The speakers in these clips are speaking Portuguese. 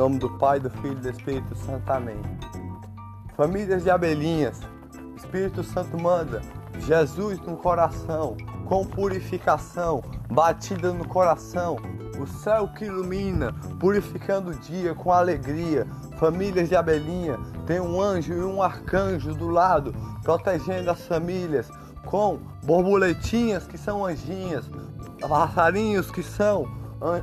nome do Pai, do Filho e do Espírito Santo. Amém. Famílias de abelhinhas, Espírito Santo manda Jesus no coração, com purificação, batida no coração, o céu que ilumina, purificando o dia com alegria. Famílias de abelhinha, tem um anjo e um arcanjo do lado, protegendo as famílias, com borboletinhas que são anjinhas, passarinhos que são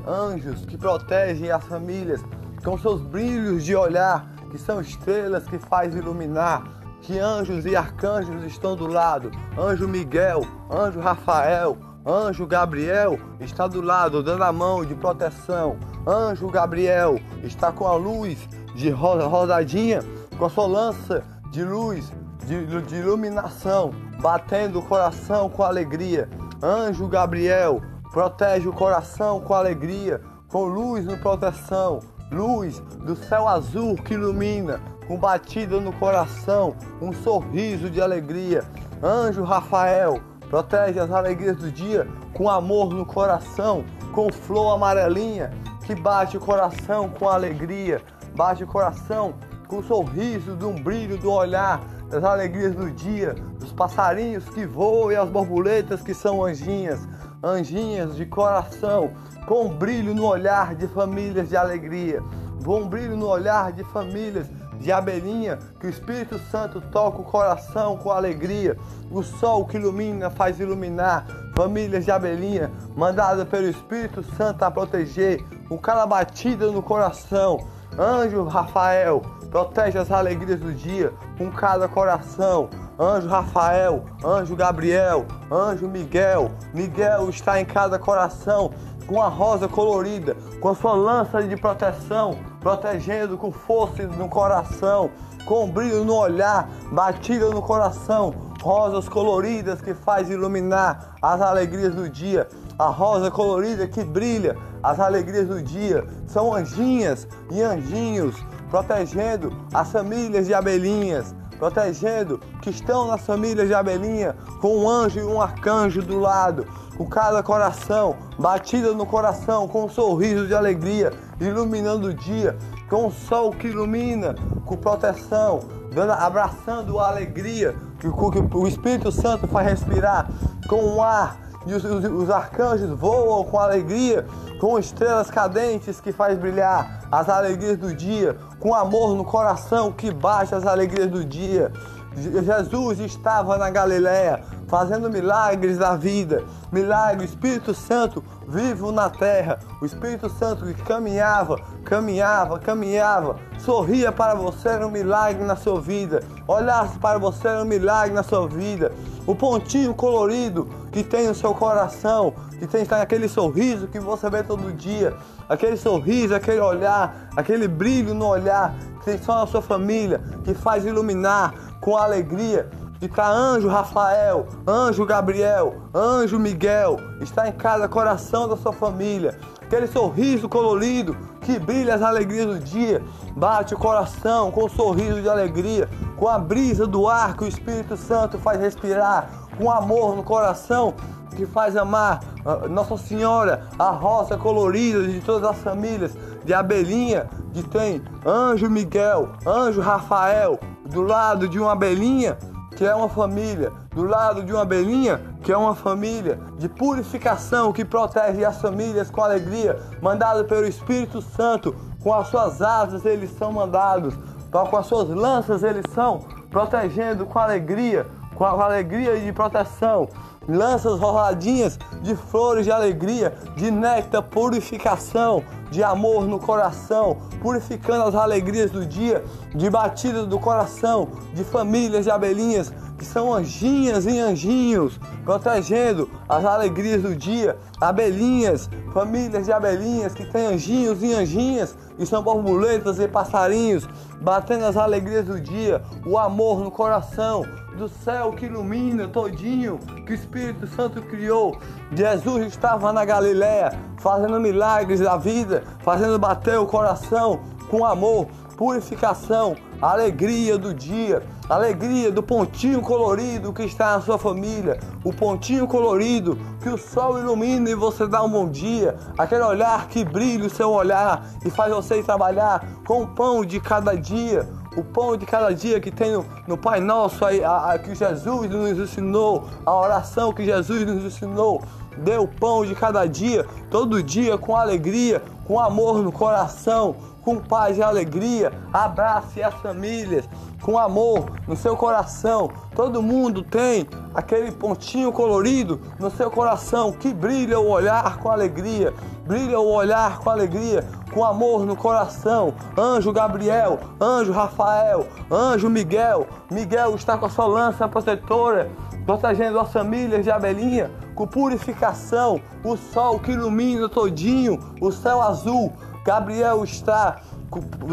anjos que protegem as famílias, com seus brilhos de olhar, que são estrelas que faz iluminar, que anjos e arcanjos estão do lado, anjo Miguel, anjo Rafael, anjo Gabriel está do lado, dando a mão de proteção, anjo Gabriel está com a luz de rosadinha, com a sua lança de luz, de, de iluminação, batendo o coração com alegria, anjo Gabriel, protege o coração com alegria, com luz no proteção, luz do céu azul que ilumina, com batida no coração, um sorriso de alegria. Anjo Rafael, protege as alegrias do dia com amor no coração, com flor amarelinha que bate o coração com alegria, bate o coração com o sorriso de um brilho do olhar, das alegrias do dia, dos passarinhos que voam e as borboletas que são anjinhas anjinhas de coração, com brilho no olhar de famílias de alegria, com brilho no olhar de famílias de abelhinha, que o Espírito Santo toca o coração com alegria, o sol que ilumina faz iluminar, famílias de abelhinha, mandada pelo Espírito Santo a proteger, com cada batida no coração, anjo Rafael, protege as alegrias do dia com cada coração, Anjo Rafael, Anjo Gabriel, Anjo Miguel. Miguel está em cada coração com a rosa colorida, com a sua lança de proteção, protegendo com força no coração, com brilho no olhar, batida no coração, rosas coloridas que faz iluminar as alegrias do dia. A rosa colorida que brilha as alegrias do dia são anjinhas e anjinhos protegendo as famílias de abelhinhas, protegendo que estão nas famílias de abelhinha, com um anjo e um arcanjo do lado, com cada coração, batida no coração, com um sorriso de alegria, iluminando o dia, com o sol que ilumina, com proteção, dando, abraçando a alegria que, que o Espírito Santo faz respirar, com o ar e os, os, os, arcanjos voam com alegria, com estrelas cadentes que faz brilhar as alegrias do dia, com amor no coração que baixa as alegrias do dia. Jesus estava na Galiléia fazendo milagres da vida, milagre, Espírito Santo vivo na terra, o Espírito Santo que caminhava, caminhava, caminhava, sorria para você era um milagre na sua vida, olhasse para você era um milagre na sua vida, o pontinho colorido que tem no seu coração, que tem aquele sorriso que você vê todo dia, aquele sorriso, aquele olhar, aquele brilho no olhar que tem só na sua família, que faz iluminar com alegria. E para anjo Rafael, anjo Gabriel, anjo Miguel, está em cada coração da sua família. Aquele sorriso colorido que brilha as alegrias do dia, bate o coração com um sorriso de alegria, com a brisa do ar que o Espírito Santo faz respirar, com amor no coração que faz amar Nossa Senhora, a rosa colorida de todas as famílias, de abelhinha, que tem anjo Miguel, anjo Rafael, do lado de uma abelhinha, que é uma família, do lado de uma abelhinha, que é uma família de purificação que protege as famílias com alegria, mandado pelo Espírito Santo, com as suas asas eles são mandados, com as suas lanças eles são protegendo com alegria, com a alegria de proteção, lanças roladinhas de flores de alegria, de néctar, purificação, de amor no coração, purificando as alegrias do dia, de batidas do coração, de famílias de abelhinhas que são anjinhas e anjinhos, protegendo as alegrias do dia, abelhinhas, famílias de abelhinhas que têm anjinhos e anjinhas, que são borboletas e passarinhos, batendo as alegrias do dia, o amor no coração, do céu que ilumina todinho, que o Espírito Santo criou. Jesus estava na Galiléia, fazendo milagres da vida, fazendo bater o coração com amor, purificação, alegria do dia, alegria do pontinho colorido que está na sua família, o pontinho colorido que o sol ilumina e você dá um bom dia, aquele olhar que brilha o seu olhar e faz você trabalhar com o pão de cada dia, o pão de cada dia que tem no, no Pai Nosso, a, a, que Jesus nos ensinou, a oração que Jesus nos ensinou. Dê o pão de cada dia, todo dia com alegria, com amor no coração, com paz e alegria. Abrace as famílias com amor no seu coração. Todo mundo tem aquele pontinho colorido no seu coração que brilha o olhar com alegria, brilha o olhar com alegria, com amor no coração. Anjo Gabriel, anjo Rafael, anjo Miguel. Miguel está com a sua lança protetora, protegendo as famílias de abelhinha com purificação, o sol que ilumina todinho, o céu azul. Gabriel está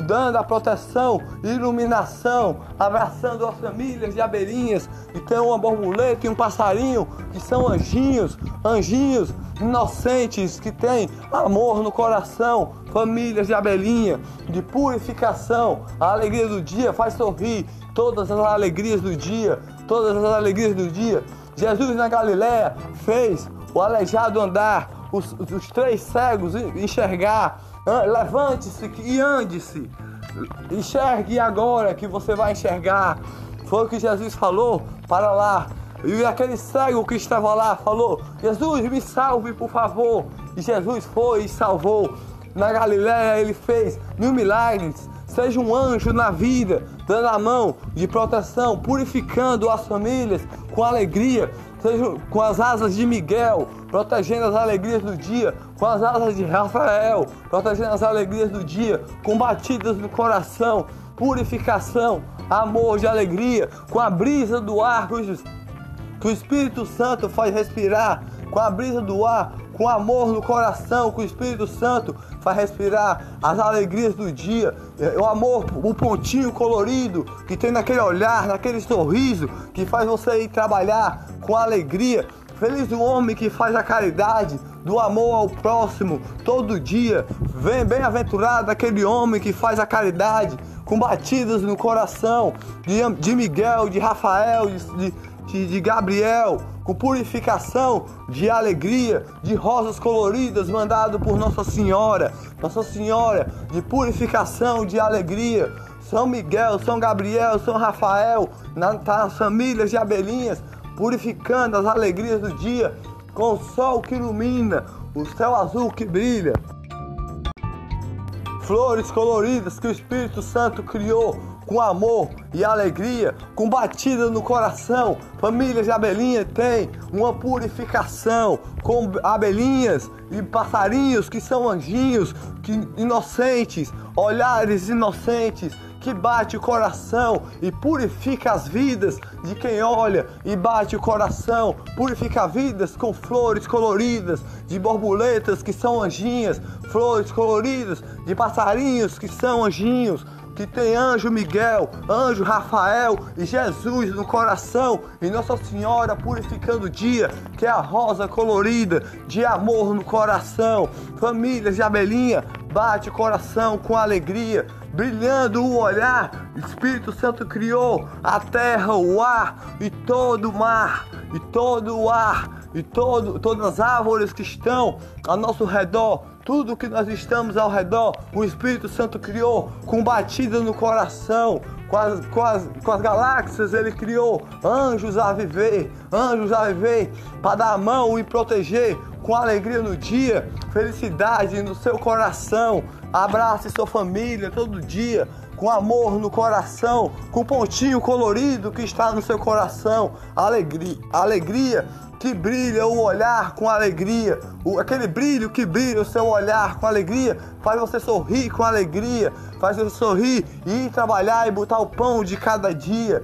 dando a proteção, iluminação, abraçando as famílias de abelhinhas. E tem uma borboleta e um passarinho que são anjinhos, anjinhos inocentes que têm amor no coração, famílias de abelhinha, de purificação. A alegria do dia faz sorrir todas as alegrias do dia, todas as alegrias do dia. Jesus na Galiléia fez o aleijado andar, os, os três cegos enxergar Levante-se e ande-se. Enxergue agora que você vai enxergar. Foi o que Jesus falou para lá. E aquele cego que estava lá falou: Jesus, me salve, por favor. E Jesus foi e salvou. Na Galiléia ele fez mil milagres. Seja um anjo na vida, dando a mão de proteção, purificando as famílias com alegria, seja com as asas de Miguel, protegendo as alegrias do dia, com as asas de Rafael, protegendo as alegrias do dia, combatidas no coração, purificação, amor de alegria, com a brisa do ar que o Espírito Santo faz respirar, com a brisa do ar, com amor no coração, com o Espírito Santo faz respirar as alegrias do dia, o amor, o pontinho colorido que tem naquele olhar, naquele sorriso que faz você ir trabalhar com alegria. Feliz o homem que faz a caridade, do amor ao próximo todo dia. Vem bem-aventurado aquele homem que faz a caridade, com batidas no coração de, de Miguel, de Rafael, de, de, de Gabriel, com purificação de alegria, de rosas coloridas mandado por Nossa Senhora, Nossa Senhora de purificação de alegria. São Miguel, São Gabriel, São Rafael, nas, nas famílias de abelhinhas, purificando as alegrias do dia, com o sol que ilumina, o céu azul que brilha. Flores coloridas que o Espírito Santo criou com amor e alegria, com batida no coração. Famílias de abelhinha tem uma purificação com abelhinhas e passarinhos que são anjinhos, que inocentes, olhares inocentes que bate o coração e purifica as vidas de quem olha e bate o coração, purifica vidas com flores coloridas, de borboletas que são anjinhas, flores coloridas, de passarinhos que são anjinhos, que tem anjo Miguel, anjo Rafael e Jesus no coração e Nossa Senhora purificando o dia, que é a rosa colorida de amor no coração. Famílias de abelhinha, bate o coração com alegria, brilhando o olhar. Espírito Santo criou a terra, o ar e todo o mar, e todo o ar, e todo, todas as árvores que estão ao nosso redor. Tudo que nós estamos ao redor, o Espírito Santo criou com batida no coração, com as, com, as, com as galáxias ele criou anjos a viver, anjos a viver, para dar a mão e proteger com alegria no dia, felicidade no seu coração. Abrace sua família todo dia, com amor no coração, com pontinho colorido que está no seu coração. Alegria, alegria que brilha o olhar com alegria, o, aquele brilho que brilha o seu olhar com alegria, faz você sorrir com alegria, faz você sorrir e ir trabalhar e botar o pão de cada dia.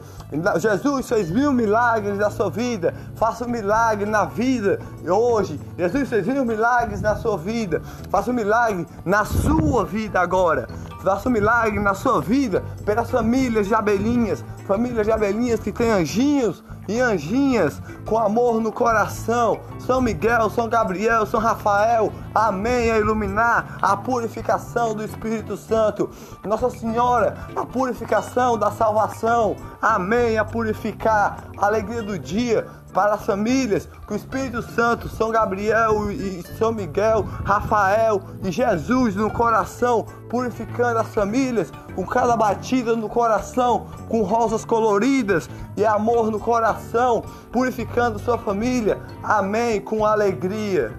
Jesus fez mil milagres na sua vida, faça um milagre na vida hoje. Jesus fez mil milagres na sua vida, faça um milagre na sua vida agora. Faça um milagre na sua vida pelas famílias de abelhinhas, famílias de abelhinhas que têm anjinhos e anjinhas com amor no coração. São Miguel, São Gabriel, São Rafael, amém, a iluminar a purificação do Espírito Santo. Nossa Senhora, a purificação da salvação, amém, a purificar a alegria do dia para as famílias, que o Espírito Santo, São Gabriel e São Miguel, Rafael e Jesus no coração, purificando as famílias, com cada batida no coração, com rosas coloridas e amor no coração, purificando sua família. Amém, com alegria.